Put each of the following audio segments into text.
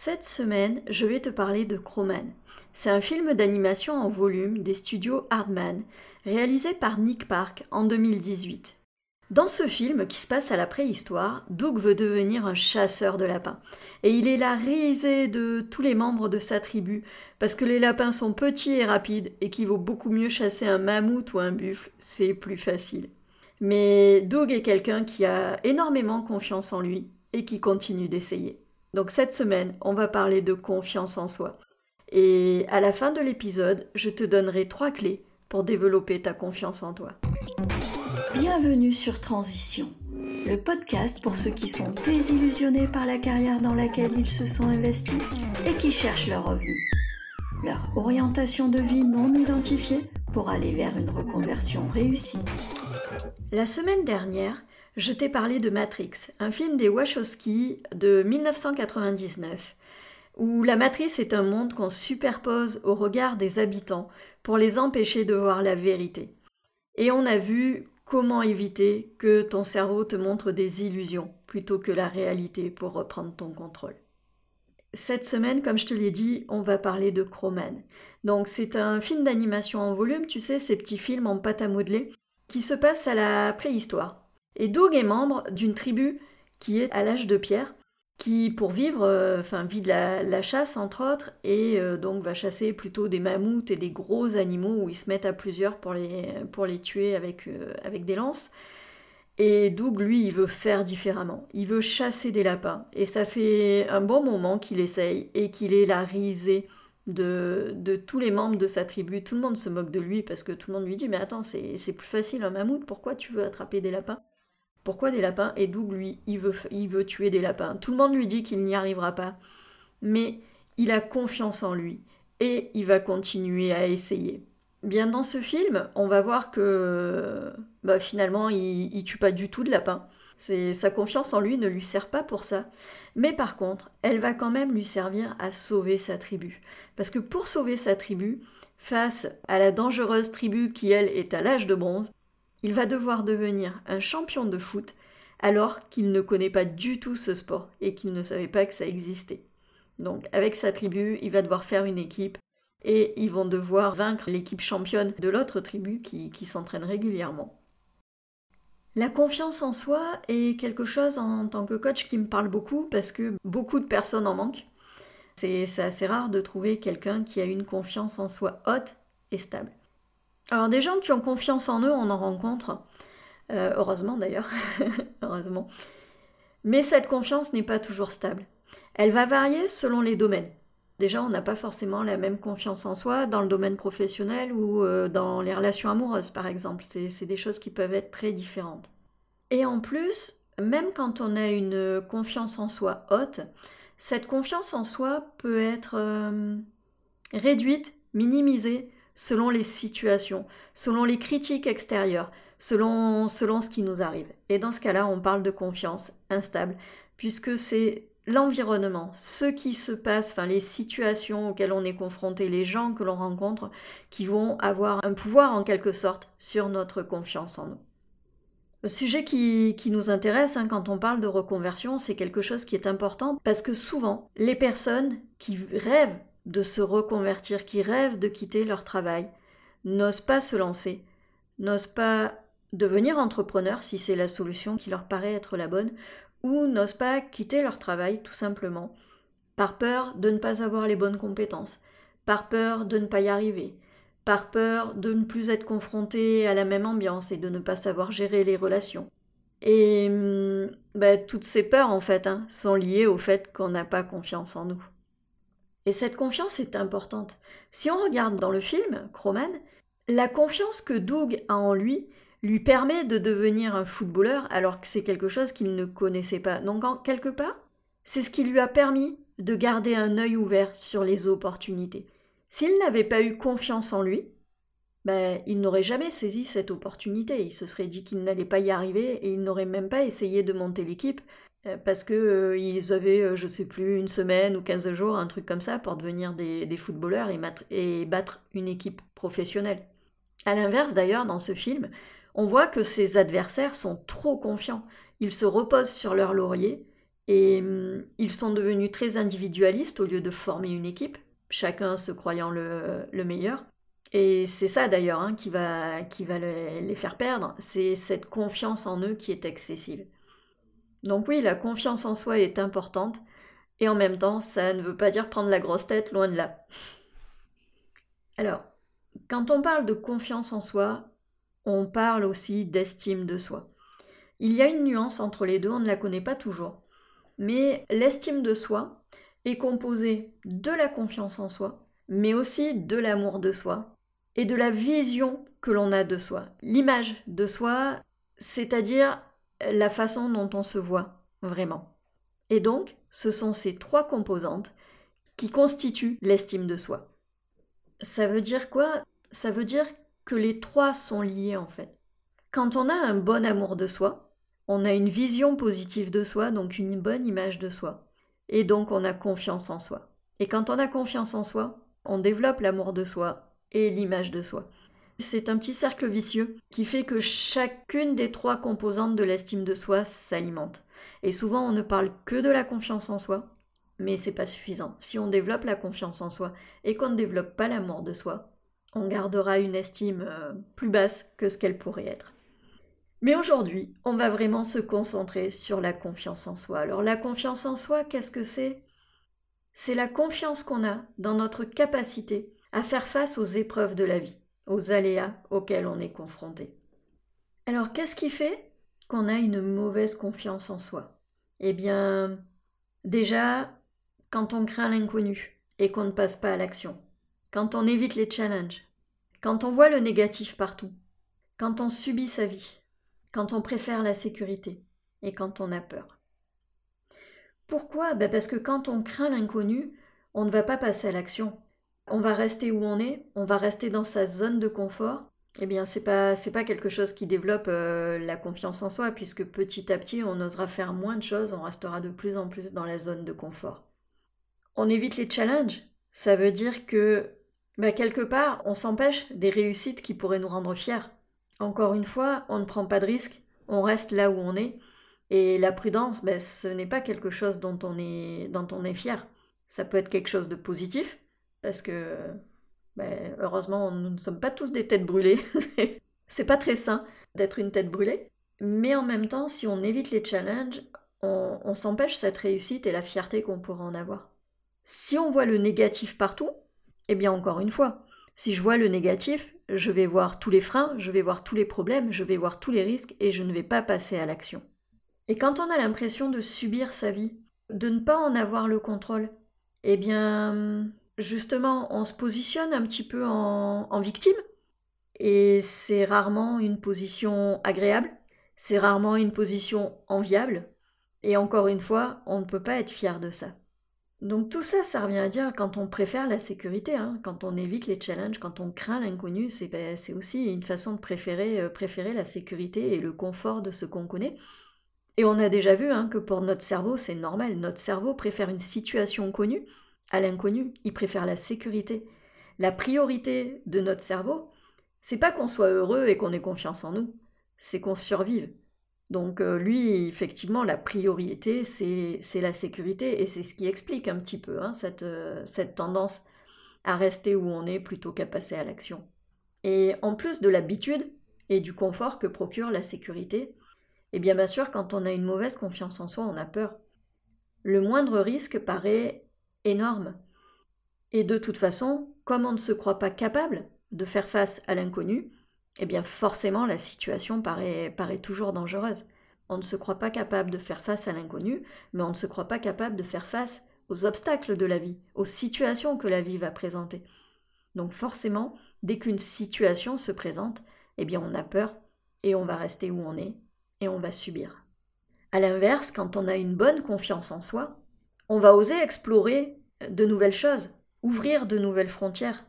Cette semaine, je vais te parler de Crowman. C'est un film d'animation en volume des studios Hardman, réalisé par Nick Park en 2018. Dans ce film, qui se passe à la préhistoire, Doug veut devenir un chasseur de lapins. Et il est la risée de tous les membres de sa tribu, parce que les lapins sont petits et rapides, et qu'il vaut beaucoup mieux chasser un mammouth ou un buffle, c'est plus facile. Mais Doug est quelqu'un qui a énormément confiance en lui, et qui continue d'essayer. Donc cette semaine, on va parler de confiance en soi. Et à la fin de l'épisode, je te donnerai trois clés pour développer ta confiance en toi. Bienvenue sur Transition, le podcast pour ceux qui sont désillusionnés par la carrière dans laquelle ils se sont investis et qui cherchent leur revenu. Leur orientation de vie non identifiée pour aller vers une reconversion réussie. La semaine dernière, je t'ai parlé de Matrix, un film des Wachowski de 1999, où la matrice est un monde qu'on superpose au regard des habitants pour les empêcher de voir la vérité. Et on a vu comment éviter que ton cerveau te montre des illusions plutôt que la réalité pour reprendre ton contrôle. Cette semaine, comme je te l'ai dit, on va parler de Crowman. Donc c'est un film d'animation en volume, tu sais, ces petits films en pâte à modeler, qui se passent à la préhistoire. Et Doug est membre d'une tribu qui est à l'âge de pierre, qui pour vivre, euh, enfin vit de la, chasse entre autres, et euh, donc va chasser plutôt des mammouths et des gros animaux où ils se mettent à plusieurs pour les, pour les tuer avec, euh, avec des lances. Et Doug, lui, il veut faire différemment. Il veut chasser des lapins. Et ça fait un bon moment qu'il essaye et qu'il est la risée de, de, tous les membres de sa tribu. Tout le monde se moque de lui parce que tout le monde lui dit Mais attends, c'est plus facile un mammouth, pourquoi tu veux attraper des lapins? Pourquoi des lapins Et Doug, lui, il veut, tuer des lapins. Tout le monde lui dit qu'il n'y arrivera pas. Mais il a confiance en lui. Et il va continuer à essayer. Bien dans ce film, on va voir que bah, finalement, il, il tue pas du tout de lapins. Sa confiance en lui ne lui sert pas pour ça. Mais par contre, elle va quand même lui servir à sauver sa tribu. Parce que pour sauver sa tribu, face à la dangereuse tribu qui, elle, est à l'âge de bronze, il va devoir devenir un champion de foot alors qu'il ne connaît pas du tout ce sport et qu'il ne savait pas que ça existait. Donc avec sa tribu, il va devoir faire une équipe et ils vont devoir vaincre l'équipe championne de l'autre tribu qui, s'entraîne régulièrement. La confiance en soi est quelque chose en tant que coach qui me parle beaucoup parce que beaucoup de personnes en manquent. C'est assez rare de trouver quelqu'un qui a une confiance en soi haute et stable. Alors des gens qui ont confiance en eux, on en rencontre, euh, heureusement d'ailleurs, heureusement. Mais cette confiance n'est pas toujours stable. Elle va varier selon les domaines. Déjà, on n'a pas forcément la même confiance en soi dans le domaine professionnel ou euh, dans les relations amoureuses, par exemple. C'est des choses qui peuvent être très différentes. Et en plus, même quand on a une confiance en soi haute, cette confiance en soi peut être euh, réduite, minimisée selon les situations, selon les critiques extérieures, selon, selon ce qui nous arrive. Et dans ce cas-là, on parle de confiance instable, puisque c'est l'environnement, ce qui se passe, enfin les situations auxquelles on est confronté, les gens que l'on rencontre, qui vont avoir un pouvoir en quelque sorte sur notre confiance en nous. Le sujet qui, qui nous intéresse hein, quand on parle de reconversion, c'est quelque chose qui est important parce que souvent, les personnes qui rêvent de se reconvertir, qui rêvent de quitter leur travail, n'osent pas se lancer, n'osent pas devenir entrepreneurs si c'est la solution qui leur paraît être la bonne, ou n'osent pas quitter leur travail tout simplement, par peur de ne pas avoir les bonnes compétences, par peur de ne pas y arriver, par peur de ne plus être confronté à la même ambiance et de ne pas savoir gérer les relations. Et hum, bah, toutes ces peurs, en fait, hein, sont liées au fait qu'on n'a pas confiance en nous. Et cette confiance est importante. Si on regarde dans le film, Crowman, la confiance que Doug a en lui lui permet de devenir un footballeur alors que c'est quelque chose qu'il ne connaissait pas. Donc, en quelque part, c'est ce qui lui a permis de garder un œil ouvert sur les opportunités. S'il n'avait pas eu confiance en lui, ben, il n'aurait jamais saisi cette opportunité. Il se serait dit qu'il n'allait pas y arriver et il n'aurait même pas essayé de monter l'équipe parce que euh, ils avaient, euh, je sais plus, une semaine ou 15 jours, un truc comme ça, pour devenir des, footballeurs et, battre une équipe professionnelle. À l'inverse, d'ailleurs, dans ce film, on voit que ses adversaires sont trop confiants. Ils se reposent sur leur laurier Et hum, ils sont devenus très individualistes au lieu de former une équipe, chacun se croyant le, meilleur. Et c'est ça d'ailleurs hein, qui va les faire perdre, c'est cette confiance en eux qui est excessive. Donc oui, la confiance en soi est importante, et en même temps, ça ne veut pas dire prendre la grosse tête, loin de là. Alors, quand on parle de confiance en soi, on parle aussi d'estime de soi. Il y a une nuance entre les deux, on ne la connaît pas toujours. Mais l'estime de soi est composée de la confiance en soi, mais aussi de l'amour de soi et de la vision que l'on a de soi. L'image de soi, c'est-à-dire la façon dont on se voit vraiment. Et donc, ce sont ces trois composantes qui constituent l'estime de soi. Ça veut dire quoi? Ça veut dire que les trois sont liés en fait. Quand on a un bon amour de soi, on a une vision positive de soi, donc une bonne image de soi. Et donc on a confiance en soi. Et quand on a confiance en soi, on développe l'amour de soi et l'image de soi. C'est un petit cercle vicieux qui fait que chacune des trois composantes de l'estime de soi s'alimente. Et souvent, on ne parle que de la confiance en soi, mais c'est pas suffisant. Si on développe la confiance en soi et qu'on ne développe pas l'amour de soi, on gardera une estime euh, plus basse que ce qu'elle pourrait être. Mais aujourd'hui, on va vraiment se concentrer sur la confiance en soi. Alors la confiance en soi, qu'est-ce que c'est? C'est la confiance qu'on a dans notre capacité à faire face aux épreuves de la vie, aux aléas auxquels on est confronté. Alors qu'est-ce qui fait qu'on a une mauvaise confiance en soi? Eh bien, déjà, quand on craint l'inconnu et qu'on ne passe pas à l'action, quand on évite les challenges, quand on voit le négatif partout, quand on subit sa vie, quand on préfère la sécurité et quand on a peur. Pourquoi? Ben Parce que quand on craint l'inconnu, on ne va pas passer à l'action. On va rester où on est, on va rester dans sa zone de confort eh bien, c'est pas c'est pas quelque chose qui développe euh, la confiance en soi, puisque petit à petit, on osera faire moins de choses, on restera de plus en plus dans la zone de confort. On évite les challenges. Ça veut dire que, bah, quelque part, on s'empêche des réussites qui pourraient nous rendre fiers. Encore une fois, on ne prend pas de risques, on reste là où on est. Et la prudence, bah, ce n'est pas quelque chose dont on est, dont on est fier. Ça peut être quelque chose de positif, parce que ben, heureusement, nous ne sommes pas tous des têtes brûlées. c'est pas très sain d'être une tête brûlée. Mais en même temps, si on évite les challenges, on, s'empêche cette réussite et la fierté qu'on pourra en avoir. Si on voit le négatif partout, eh bien encore une fois, si je vois le négatif, je vais voir tous les freins, je vais voir tous les problèmes, je vais voir tous les risques et je ne vais pas passer à l'action. Et quand on a l'impression de subir sa vie, de ne pas en avoir le contrôle, eh bien, justement, on se positionne un petit peu en, victime. Et c'est rarement une position agréable, c'est rarement une position enviable. Et encore une fois, on ne peut pas être fier de ça. Donc tout ça, ça revient à dire quand on préfère la sécurité, hein, quand on évite les challenges, quand on craint l'inconnu, c'est ben, aussi une façon de préférer, euh, préférer la sécurité et le confort de ce qu'on connaît. Et on a déjà vu hein, que pour notre cerveau, c'est normal, notre cerveau préfère une situation connue à l'inconnu, il préfère la sécurité. La priorité de notre cerveau, c'est pas qu'on soit heureux et qu'on ait confiance en nous, c'est qu'on survive. Donc euh, lui, effectivement, la priorité, c'est la sécurité et c'est ce qui explique un petit peu hein, cette, euh, cette tendance à rester où on est plutôt qu'à passer à l'action. Et en plus de l'habitude et du confort que procure la sécurité, eh bien bien sûr, quand on a une mauvaise confiance en soi, on a peur. Le moindre risque paraît énorme. Et de toute façon, comme on ne se croit pas capable de faire face à l'inconnu, eh bien forcément la situation paraît, paraît toujours dangereuse. On ne se croit pas capable de faire face à l'inconnu, mais on ne se croit pas capable de faire face aux obstacles de la vie, aux situations que la vie va présenter. Donc forcément, dès qu'une situation se présente, eh bien on a peur et on va rester où on est et on va subir. A l'inverse, quand on a une bonne confiance en soi, on va oser explorer de nouvelles choses, ouvrir de nouvelles frontières.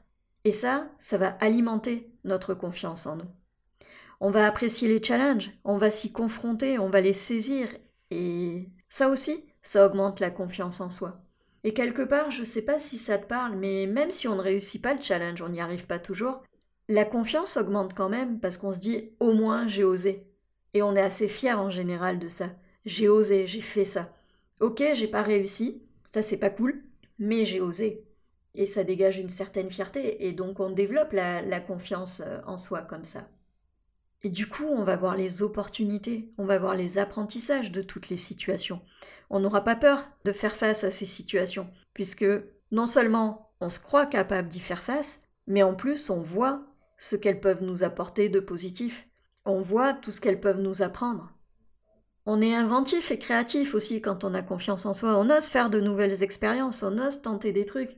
Et ça, ça va alimenter notre confiance en nous. On va apprécier les challenges, on va s'y confronter, on va les saisir. Et ça aussi, ça augmente la confiance en soi. Et quelque part, je ne sais pas si ça te parle, mais même si on ne réussit pas le challenge, on n'y arrive pas toujours, la confiance augmente quand même parce qu'on se dit au moins j'ai osé. Et on est assez fier en général de ça. J'ai osé, j'ai fait ça. Ok, j'ai pas réussi, ça c'est pas cool, mais j'ai osé. Et ça dégage une certaine fierté, et donc on développe la, la confiance euh, en soi comme ça. Et du coup, on va voir les opportunités, on va voir les apprentissages de toutes les situations. On n'aura pas peur de faire face à ces situations, puisque non seulement on se croit capable d'y faire face, mais en plus on voit ce qu'elles peuvent nous apporter de positif. On voit tout ce qu'elles peuvent nous apprendre. On est inventif et créatif aussi quand on a confiance en soi. On ose faire de nouvelles expériences, on ose tenter des trucs.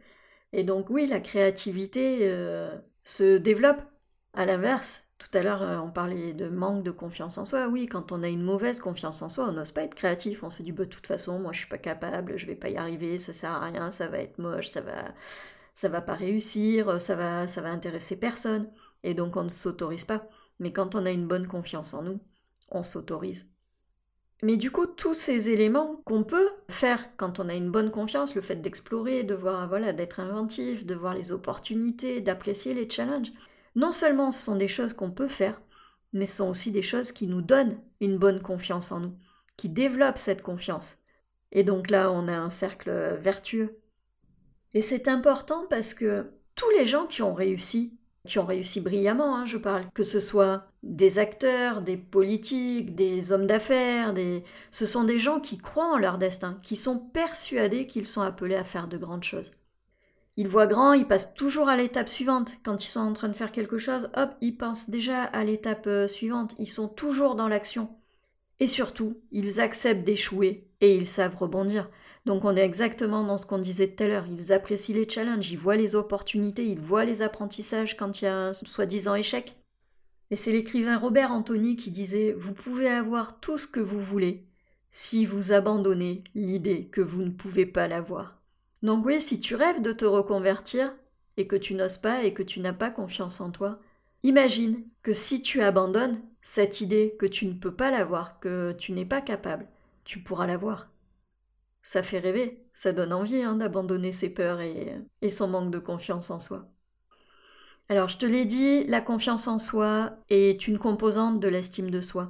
Et donc oui, la créativité euh, se développe. À l'inverse, tout à l'heure, euh, on parlait de manque de confiance en soi. Oui, quand on a une mauvaise confiance en soi, on n'ose pas être créatif. On se dit, bah, de toute façon, moi, je suis pas capable, je vais pas y arriver, ça sert à rien, ça va être moche, ça va, ça va pas réussir, ça va, ça va intéresser personne. Et donc, on ne s'autorise pas. Mais quand on a une bonne confiance en nous, on s'autorise. Mais du coup, tous ces éléments qu'on peut faire quand on a une bonne confiance, le fait d'explorer, de voir, voilà, d'être inventif, de voir les opportunités, d'apprécier les challenges, non seulement ce sont des choses qu'on peut faire, mais ce sont aussi des choses qui nous donnent une bonne confiance en nous, qui développent cette confiance. Et donc là, on a un cercle vertueux. Et c'est important parce que tous les gens qui ont réussi, qui ont réussi brillamment, hein, je parle, que ce soit des acteurs, des politiques, des hommes d'affaires, des... ce sont des gens qui croient en leur destin, qui sont persuadés qu'ils sont appelés à faire de grandes choses. Ils voient grand, ils passent toujours à l'étape suivante. Quand ils sont en train de faire quelque chose, hop, ils pensent déjà à l'étape euh, suivante. Ils sont toujours dans l'action. Et surtout, ils acceptent d'échouer et ils savent rebondir. Donc on est exactement dans ce qu'on disait tout à l'heure. Ils apprécient les challenges, ils voient les opportunités, ils voient les apprentissages quand il y a un soi-disant échec. Et c'est l'écrivain Robert Anthony qui disait Vous pouvez avoir tout ce que vous voulez si vous abandonnez l'idée que vous ne pouvez pas l'avoir. Donc oui, si tu rêves de te reconvertir et que tu n'oses pas et que tu n'as pas confiance en toi, imagine que si tu abandonnes cette idée que tu ne peux pas l'avoir, que tu n'es pas capable, tu pourras l'avoir. Ça fait rêver, ça donne envie hein, d'abandonner ses peurs et, son manque de confiance en soi. Alors je te l'ai dit, la confiance en soi est une composante de l'estime de soi.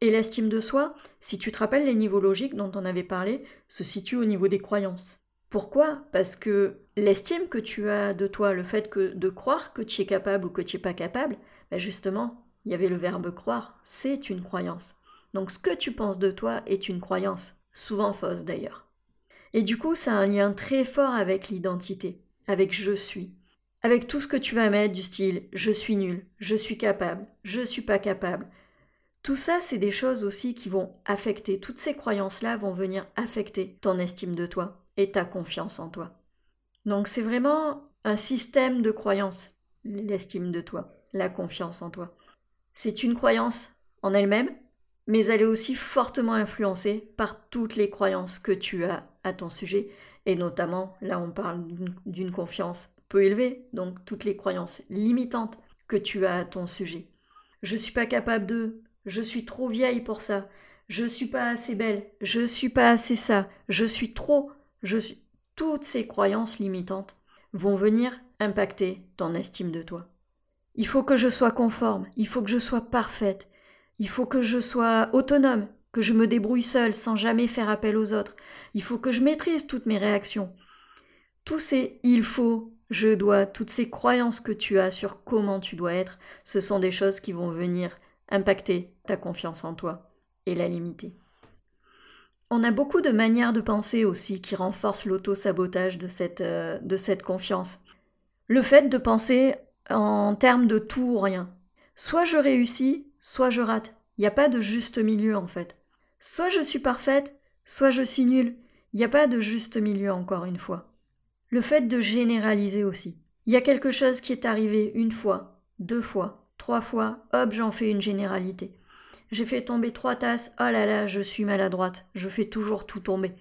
Et l'estime de soi, si tu te rappelles les niveaux logiques dont on avait parlé, se situe au niveau des croyances. Pourquoi? Parce que l'estime que tu as de toi, le fait que de croire que tu es capable ou que tu n'es pas capable, ben justement, il y avait le verbe croire, c'est une croyance. Donc ce que tu penses de toi est une croyance, souvent fausse d'ailleurs. Et du coup, ça a un lien très fort avec l'identité, avec je suis, avec tout ce que tu vas mettre du style je suis nul, je suis capable, je suis pas capable. Tout ça, c'est des choses aussi qui vont affecter, toutes ces croyances-là vont venir affecter ton estime de toi, et ta confiance en toi. Donc c'est vraiment un système de croyances, l'estime de toi, la confiance en toi. C'est une croyance en elle-même, mais elle est aussi fortement influencée par toutes les croyances que tu as à ton sujet, et notamment, là on parle d'une confiance peu élevée, donc toutes les croyances limitantes que tu as à ton sujet. Je suis pas capable de, je suis trop vieille pour ça, je suis pas assez belle, je suis pas assez ça, je suis trop, je suis... Toutes ces croyances limitantes vont venir impacter ton estime de toi. Il faut que je sois conforme, il faut que je sois parfaite, il faut que je sois autonome, que je me débrouille seule sans jamais faire appel aux autres, il faut que je maîtrise toutes mes réactions. Tous ces il faut, je dois, toutes ces croyances que tu as sur comment tu dois être, ce sont des choses qui vont venir impacter ta confiance en toi et la limiter. On a beaucoup de manières de penser aussi qui renforcent l'auto-sabotage de cette, euh, de cette confiance. Le fait de penser en termes de tout ou rien. Soit je réussis, soit je rate. Il n'y a pas de juste milieu en fait. Soit je suis parfaite, soit je suis nulle. Il n'y a pas de juste milieu encore une fois. Le fait de généraliser aussi. Il y a quelque chose qui est arrivé une fois, deux fois, trois fois, hop, j'en fais une généralité. J'ai fait tomber trois tasses. Oh là là, je suis maladroite. Je fais toujours tout tomber.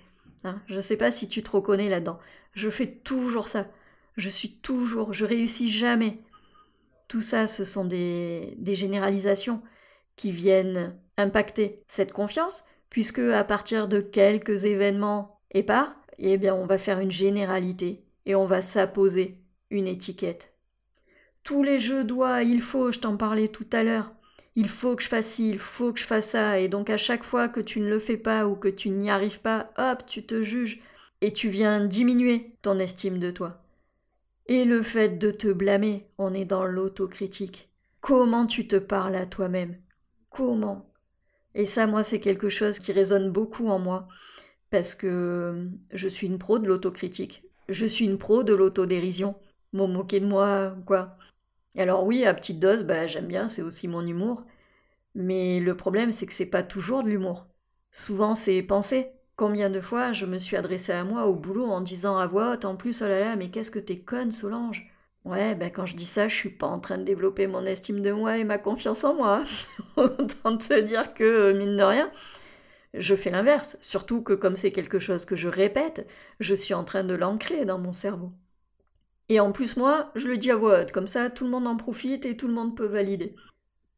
Hein je ne sais pas si tu te reconnais là-dedans. Je fais toujours ça. Je suis toujours, je réussis jamais. Tout ça, ce sont des, généralisations qui viennent impacter cette confiance, puisque à partir de quelques événements épars, eh bien, on va faire une généralité et on va s'apposer une étiquette. Tous les jeux dois, il faut, je t'en parlais tout à l'heure, il faut que je fasse ci, il faut que je fasse ça, et donc à chaque fois que tu ne le fais pas ou que tu n'y arrives pas, hop, tu te juges, et tu viens diminuer ton estime de toi. Et le fait de te blâmer, on est dans l'autocritique. Comment tu te parles à toi-même? Comment? Et ça, moi, c'est quelque chose qui résonne beaucoup en moi, parce que je suis une pro de l'autocritique. Je suis une pro de l'autodérision. M'en moquer de moi, quoi? Alors oui, à petite dose, bah, j'aime bien, c'est aussi mon humour. Mais le problème, c'est que c'est pas toujours de l'humour. Souvent, c'est penser. Combien de fois je me suis adressée à moi au boulot en disant à voix haute en plus, oh là là, mais qu'est-ce que t'es conne, Solange? Ouais, ben quand je dis ça, je suis pas en train de développer mon estime de moi et ma confiance en moi. Autant te dire que, euh, mine de rien, je fais l'inverse. Surtout que comme c'est quelque chose que je répète, je suis en train de l'ancrer dans mon cerveau. Et en plus, moi, je le dis à voix haute, comme ça tout le monde en profite et tout le monde peut valider.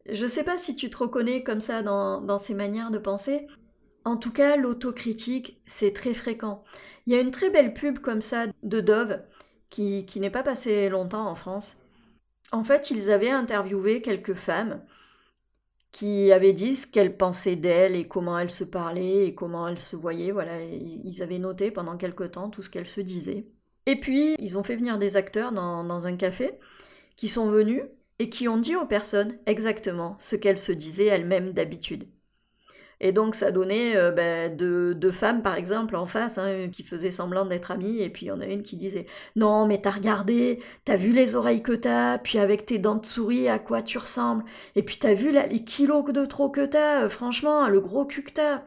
Je sais pas si tu te reconnais comme ça dans, dans ces manières de penser. En tout cas, l'autocritique, c'est très fréquent. Il y a une très belle pub comme ça de Dove qui, n'est pas passée longtemps en France. En fait, ils avaient interviewé quelques femmes qui avaient dit ce qu'elles pensaient d'elles et comment elles se parlaient et comment elles se voyaient. Voilà, ils avaient noté pendant quelque temps tout ce qu'elles se disaient. Et puis, ils ont fait venir des acteurs dans, un café qui sont venus et qui ont dit aux personnes exactement ce qu'elles se disaient elles-mêmes d'habitude. Et donc ça donnait euh, ben, deux, femmes, par exemple, en face, hein, qui faisaient semblant d'être amies, et puis il y en a une qui disait « Non, mais t'as regardé, t'as vu les oreilles que t'as, puis avec tes dents de souris, à quoi tu ressembles, et puis t'as vu les kilos de trop que t'as, euh, franchement, le gros cul que t'as. »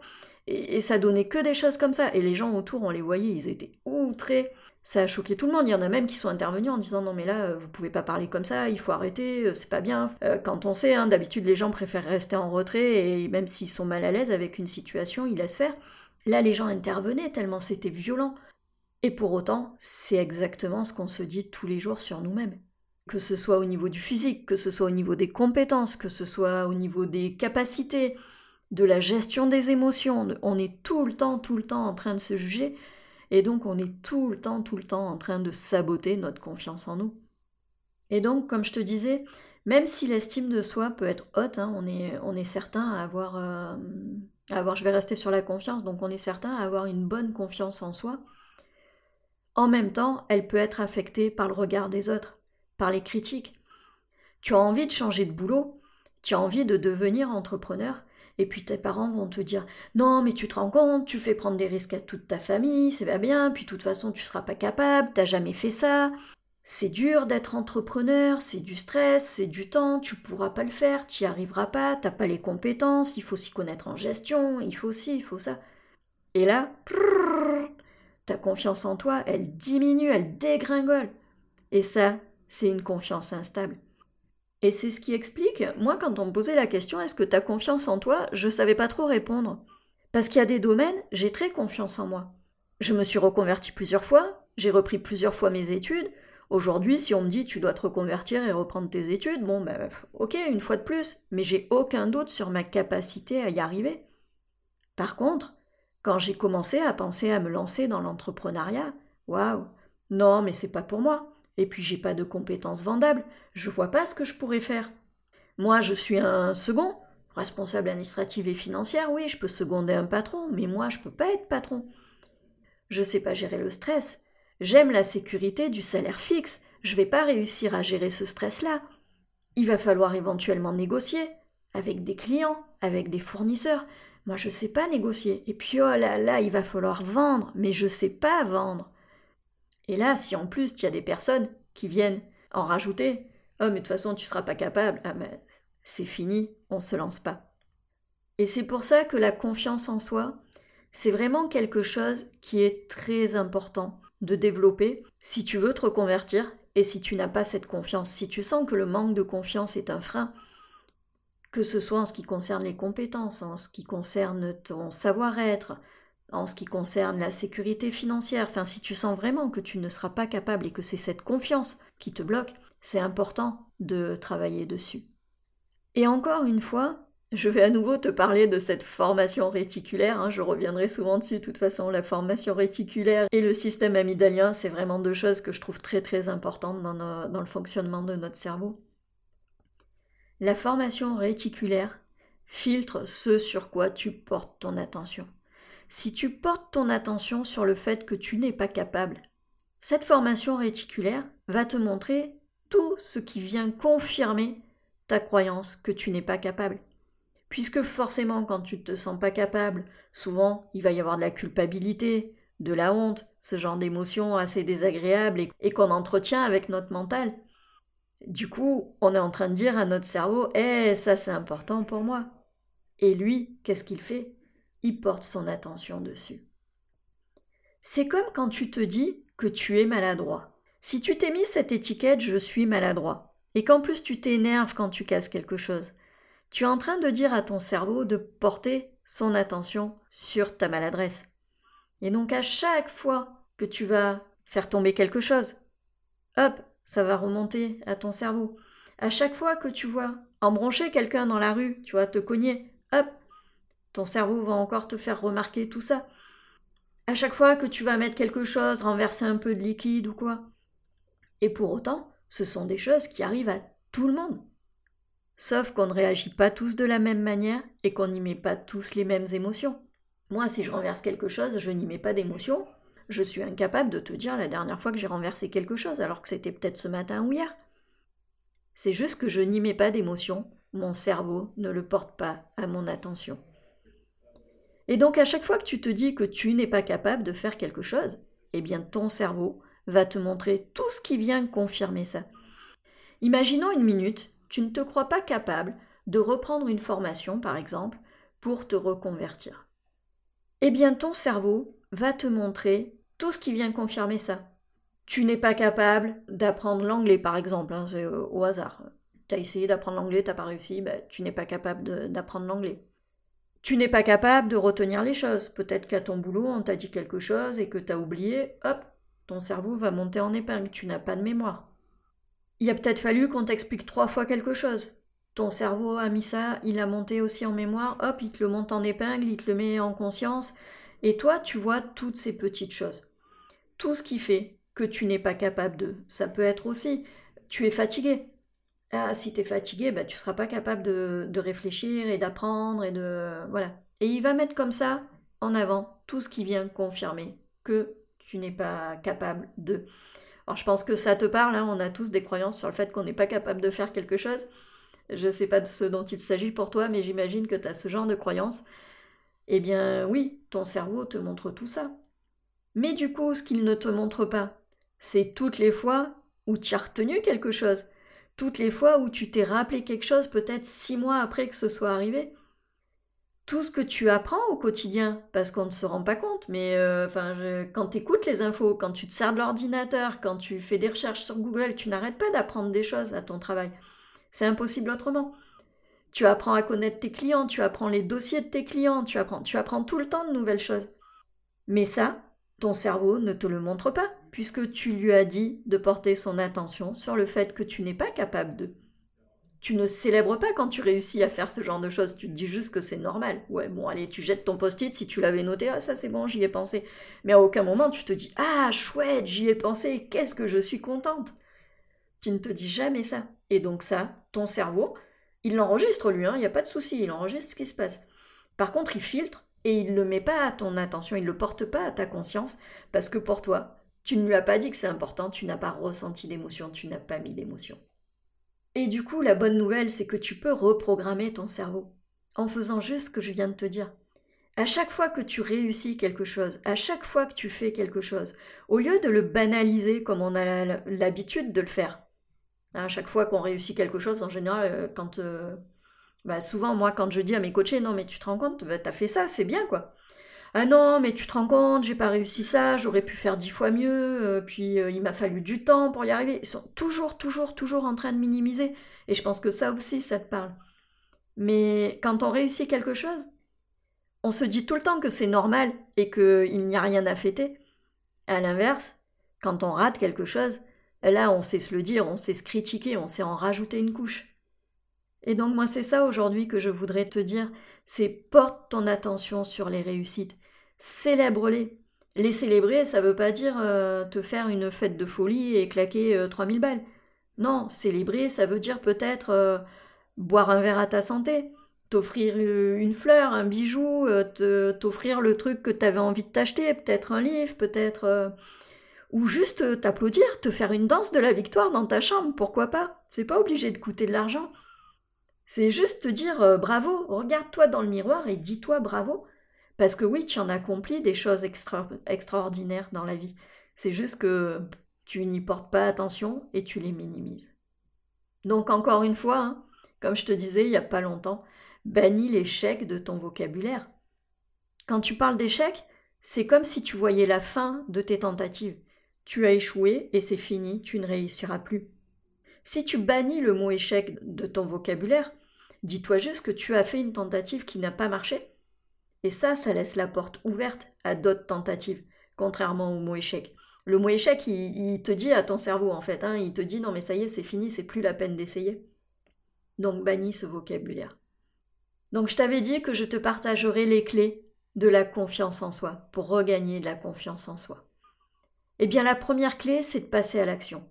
Et, et ça donnait que des choses comme ça. Et les gens autour, on les voyait, ils étaient outrés ça a choqué tout le monde. Il y en a même qui sont intervenus en disant non mais là vous pouvez pas parler comme ça, il faut arrêter, euh, c'est pas bien. Euh, quand on sait, hein, d'habitude les gens préfèrent rester en retrait et même s'ils sont mal à l'aise avec une situation, ils laissent faire. Là les gens intervenaient tellement c'était violent. Et pour autant, c'est exactement ce qu'on se dit tous les jours sur nous-mêmes. Que ce soit au niveau du physique, que ce soit au niveau des compétences, que ce soit au niveau des capacités, de la gestion des émotions, on est tout le temps, tout le temps en train de se juger et donc on est tout le temps, tout le temps en train de saboter notre confiance en nous. Et donc, comme je te disais, même si l'estime de soi peut être haute, hein, on, est, certain à avoir, euh, à avoir, je vais rester sur la confiance, donc on est certain à avoir une bonne confiance en soi. En même temps, elle peut être affectée par le regard des autres, par les critiques. Tu as envie de changer de boulot, tu as envie de devenir entrepreneur, et puis tes parents vont te dire non mais tu te rends compte, tu fais prendre des risques à toute ta famille, c'est pas bien, puis de toute façon tu seras pas capable, t'as jamais fait ça. C'est dur d'être entrepreneur, c'est du stress, c'est du temps, tu pourras pas le faire, tu y arriveras pas, t'as pas les compétences, il faut s'y connaître en gestion, il faut ci, il faut ça. Et là, ta confiance en toi, elle diminue, elle dégringole. Et ça, c'est une confiance instable. Et c'est ce qui explique, moi quand on me posait la question est-ce que tu as confiance en toi, je savais pas trop répondre. Parce qu'il y a des domaines, j'ai très confiance en moi. Je me suis reconverti plusieurs fois, j'ai repris plusieurs fois mes études. Aujourd'hui, si on me dit tu dois te reconvertir et reprendre tes études, bon ben ok, une fois de plus, mais j'ai aucun doute sur ma capacité à y arriver. Par contre, quand j'ai commencé à penser à me lancer dans l'entrepreneuriat, waouh, non mais c'est pas pour moi. Et puis j'ai pas de compétences vendables, je vois pas ce que je pourrais faire. Moi, je suis un second, responsable administrative et financière, oui, je peux seconder un patron, mais moi, je peux pas être patron. Je sais pas gérer le stress. J'aime la sécurité du salaire fixe. Je vais pas réussir à gérer ce stress-là. Il va falloir éventuellement négocier avec des clients, avec des fournisseurs. Moi, je sais pas négocier. Et puis, oh là là, il va falloir vendre, mais je sais pas vendre. Et là, si en plus, il y a des personnes qui viennent en rajouter, oh, mais de toute façon, tu seras pas capable, ah, mais c'est fini, on se lance pas. Et c'est pour ça que la confiance en soi, c'est vraiment quelque chose qui est très important de développer si tu veux te reconvertir et si tu n'as pas cette confiance, si tu sens que le manque de confiance est un frein, que ce soit en ce qui concerne les compétences, en ce qui concerne ton savoir-être, en ce qui concerne la sécurité financière, enfin si tu sens vraiment que tu ne seras pas capable et que c'est cette confiance qui te bloque, c'est important de travailler dessus. Et encore une fois, je vais à nouveau te parler de cette formation réticulaire, hein, je reviendrai souvent dessus de toute façon, la formation réticulaire et le système amygdalien, c'est vraiment deux choses que je trouve très très importantes dans, dans le fonctionnement de notre cerveau. La formation réticulaire filtre ce sur quoi tu portes ton attention. Si tu portes ton attention sur le fait que tu n'es pas capable, cette formation réticulaire va te montrer tout ce qui vient confirmer ta croyance que tu n'es pas capable. Puisque forcément, quand tu ne te sens pas capable, souvent il va y avoir de la culpabilité, de la honte, ce genre d'émotions assez désagréables et, qu'on entretient avec notre mental. Du coup, on est en train de dire à notre cerveau Eh, ça c'est important pour moi. Et lui, qu'est-ce qu'il fait? Il porte son attention dessus. C'est comme quand tu te dis que tu es maladroit. Si tu t'es mis cette étiquette je suis maladroit, et qu'en plus tu t'énerves quand tu casses quelque chose, tu es en train de dire à ton cerveau de porter son attention sur ta maladresse. Et donc à chaque fois que tu vas faire tomber quelque chose, hop, ça va remonter à ton cerveau. À chaque fois que tu vois embrancher quelqu'un dans la rue, tu vas te cogner, hop, ton cerveau va encore te faire remarquer tout ça. À chaque fois que tu vas mettre quelque chose, renverser un peu de liquide ou quoi. Et pour autant, ce sont des choses qui arrivent à tout le monde. Sauf qu'on ne réagit pas tous de la même manière et qu'on n'y met pas tous les mêmes émotions. Moi, si je renverse quelque chose, je n'y mets pas d'émotion. Je suis incapable de te dire la dernière fois que j'ai renversé quelque chose, alors que c'était peut-être ce matin ou hier. C'est juste que je n'y mets pas d'émotion, mon cerveau ne le porte pas à mon attention. Et donc à chaque fois que tu te dis que tu n'es pas capable de faire quelque chose, eh bien ton cerveau va te montrer tout ce qui vient confirmer ça. Imaginons une minute, tu ne te crois pas capable de reprendre une formation, par exemple, pour te reconvertir eh bien ton cerveau va te montrer tout ce qui vient confirmer ça. Tu n'es pas capable d'apprendre l'anglais, par exemple, hein, euh, au hasard. Tu as essayé d'apprendre l'anglais, tu n'as pas réussi, ben, tu n'es pas capable d'apprendre l'anglais. Tu n'es pas capable de retenir les choses. Peut-être qu'à ton boulot, on t'a dit quelque chose et que tu as oublié, hop, ton cerveau va monter en épingle, tu n'as pas de mémoire. Il a peut-être fallu qu'on t'explique trois fois quelque chose ton cerveau a mis ça, il a monté aussi en mémoire, hop, il te le monte en épingle, il te le met en conscience, et toi, tu vois toutes ces petites choses. Tout ce qui fait que tu n'es pas capable de. Ça peut être aussi, tu es fatigué. Si tu es fatigué, bah, tu ne seras pas capable de, réfléchir et d'apprendre et de. Voilà. Et il va mettre comme ça en avant tout ce qui vient confirmer que tu n'es pas capable de. Alors je pense que ça te parle, hein, on a tous des croyances sur le fait qu'on n'est pas capable de faire quelque chose. Je ne sais pas de ce dont il s'agit pour toi, mais j'imagine que tu as ce genre de croyance. Eh bien oui, ton cerveau te montre tout ça. Mais du coup, ce qu'il ne te montre pas, c'est toutes les fois où tu as retenu quelque chose, toutes les fois où tu t'es rappelé quelque chose peut-être six mois après que ce soit arrivé. Tout ce que tu apprends au quotidien, parce qu'on ne se rend pas compte, mais euh, enfin, quand tu écoutes les infos, quand tu te sers de l'ordinateur, quand tu fais des recherches sur Google, tu n'arrêtes pas d'apprendre des choses à ton travail. C'est impossible autrement. Tu apprends à connaître tes clients, tu apprends les dossiers de tes clients, tu apprends, tu apprends tout le temps de nouvelles choses. Mais ça, ton cerveau ne te le montre pas, puisque tu lui as dit de porter son attention sur le fait que tu n'es pas capable de. Tu ne célèbres pas quand tu réussis à faire ce genre de choses, tu te dis juste que c'est normal. Ouais, bon, allez, tu jettes ton post-it, si tu l'avais noté, ah ça c'est bon, j'y ai pensé. Mais à aucun moment tu te dis, ah chouette, j'y ai pensé, qu'est-ce que je suis contente. Tu ne te dis jamais ça. Et donc ça, ton cerveau, il l'enregistre lui, hein, il n'y a pas de souci, il enregistre ce qui se passe. Par contre, il filtre et il ne le met pas à ton attention, il ne le porte pas à ta conscience, parce que pour toi, tu ne lui as pas dit que c'est important, tu n'as pas ressenti d'émotion, tu n'as pas mis d'émotion. Et du coup, la bonne nouvelle, c'est que tu peux reprogrammer ton cerveau en faisant juste ce que je viens de te dire. À chaque fois que tu réussis quelque chose, à chaque fois que tu fais quelque chose, au lieu de le banaliser comme on a l'habitude de le faire, à chaque fois qu'on réussit quelque chose, en général, euh, quand. Euh, bah, souvent, moi, quand je dis à mes coachés, non, mais tu te rends compte, bah, t'as fait ça, c'est bien, quoi. Ah non, mais tu te rends compte, j'ai pas réussi ça, j'aurais pu faire dix fois mieux, euh, puis il m'a fallu du temps pour y arriver. Ils sont toujours, toujours, toujours en train de minimiser. Et je pense que ça aussi, ça te parle. Mais quand on réussit quelque chose, on se dit tout le temps que c'est normal et qu'il n'y a rien à fêter. À l'inverse, quand on rate quelque chose, Là, on sait se le dire, on sait se critiquer, on sait en rajouter une couche. Et donc moi, c'est ça aujourd'hui que je voudrais te dire, c'est porte ton attention sur les réussites, célèbre-les. Les célébrer, ça ne veut pas dire euh, te faire une fête de folie et claquer 3000 euh, balles. Non, célébrer, ça veut dire peut-être euh, boire un verre à ta santé, t'offrir euh, une fleur, un bijou, t'offrir le truc que tu avais envie de t'acheter, peut-être un livre, peut-être... Ou juste t'applaudir, te faire une danse de la victoire dans ta chambre, pourquoi pas? C'est pas obligé de coûter de l'argent. C'est juste te dire bravo, regarde-toi dans le miroir et dis-toi bravo. Parce que oui, tu en accomplis des choses extraordinaires dans la vie. C'est juste que tu n'y portes pas attention et tu les minimises. Donc encore une fois, hein, comme je te disais il n'y a pas longtemps, bannis l'échec de ton vocabulaire. Quand tu parles d'échec, c'est comme si tu voyais la fin de tes tentatives. Tu as échoué et c'est fini, tu ne réussiras plus. Si tu bannis le mot échec de ton vocabulaire, dis-toi juste que tu as fait une tentative qui n'a pas marché. Et ça, ça laisse la porte ouverte à d'autres tentatives, contrairement au mot échec. Le mot échec, il, te dit à ton cerveau, en fait, hein, il te dit non mais ça y est, c'est fini, c'est plus la peine d'essayer. Donc bannis ce vocabulaire. Donc je t'avais dit que je te partagerai les clés de la confiance en soi pour regagner de la confiance en soi. Eh bien la première clé, c'est de passer à l'action.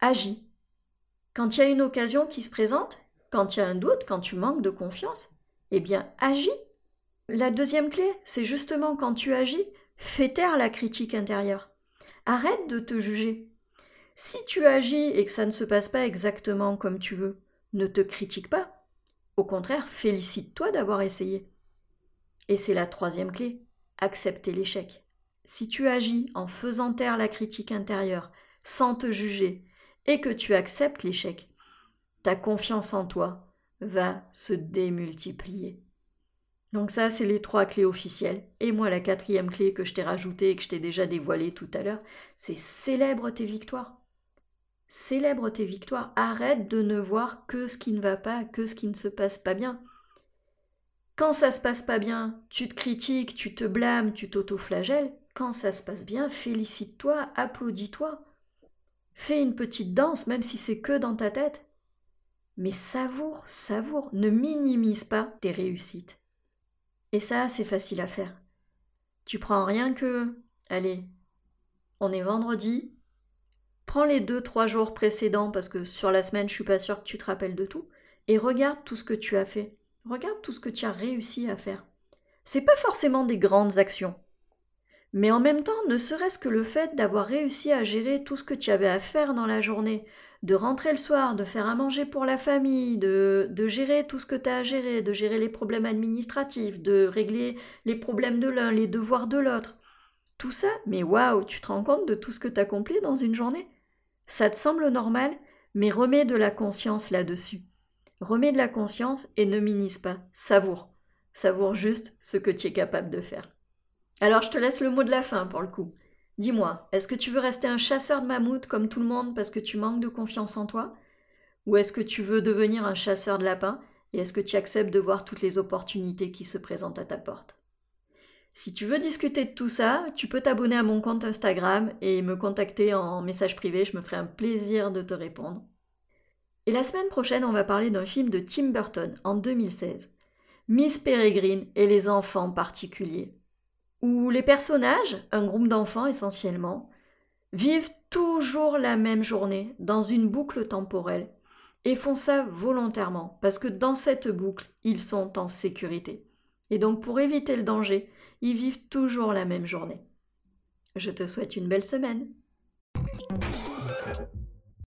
Agis. Quand il y a une occasion qui se présente, quand il y a un doute, quand tu manques de confiance, eh bien agis. La deuxième clé, c'est justement quand tu agis, fais taire la critique intérieure. Arrête de te juger. Si tu agis et que ça ne se passe pas exactement comme tu veux, ne te critique pas. Au contraire, félicite-toi d'avoir essayé. Et c'est la troisième clé, accepter l'échec. Si tu agis en faisant taire la critique intérieure, sans te juger, et que tu acceptes l'échec, ta confiance en toi va se démultiplier. Donc ça, c'est les trois clés officielles. Et moi, la quatrième clé que je t'ai rajoutée et que je t'ai déjà dévoilée tout à l'heure, c'est célèbre tes victoires. Célèbre tes victoires. Arrête de ne voir que ce qui ne va pas, que ce qui ne se passe pas bien. Quand ça se passe pas bien, tu te critiques, tu te blâmes, tu t'auto-flagelles. Quand ça se passe bien, félicite-toi, applaudis-toi. Fais une petite danse, même si c'est que dans ta tête. Mais savoure, savoure, ne minimise pas tes réussites. Et ça, c'est facile à faire. Tu prends rien que. Allez, on est vendredi, Prends les deux, trois jours précédents, parce que sur la semaine, je suis pas sûre que tu te rappelles de tout, et regarde tout ce que tu as fait. Regarde tout ce que tu as réussi à faire. C'est pas forcément des grandes actions. Mais en même temps, ne serait-ce que le fait d'avoir réussi à gérer tout ce que tu avais à faire dans la journée, de rentrer le soir, de faire à manger pour la famille, de, gérer tout ce que tu as à gérer, de gérer les problèmes administratifs, de régler les problèmes de l'un, les devoirs de l'autre. Tout ça, mais waouh, tu te rends compte de tout ce que tu as accompli dans une journée? Ça te semble normal, mais remets de la conscience là-dessus. Remets de la conscience et ne minise pas. Savoure. Savoure juste ce que tu es capable de faire. Alors je te laisse le mot de la fin pour le coup. Dis-moi, est-ce que tu veux rester un chasseur de mammouth comme tout le monde parce que tu manques de confiance en toi? Ou est-ce que tu veux devenir un chasseur de lapins et est-ce que tu acceptes de voir toutes les opportunités qui se présentent à ta porte? Si tu veux discuter de tout ça, tu peux t'abonner à mon compte Instagram et me contacter en message privé, je me ferai un plaisir de te répondre. Et la semaine prochaine, on va parler d'un film de Tim Burton en 2016, Miss Peregrine et les enfants particuliers, où les personnages, un groupe d'enfants essentiellement, vivent toujours la même journée dans une boucle temporelle et font ça volontairement parce que dans cette boucle, ils sont en sécurité. Et donc pour éviter le danger, ils vivent toujours la même journée. Je te souhaite une belle semaine.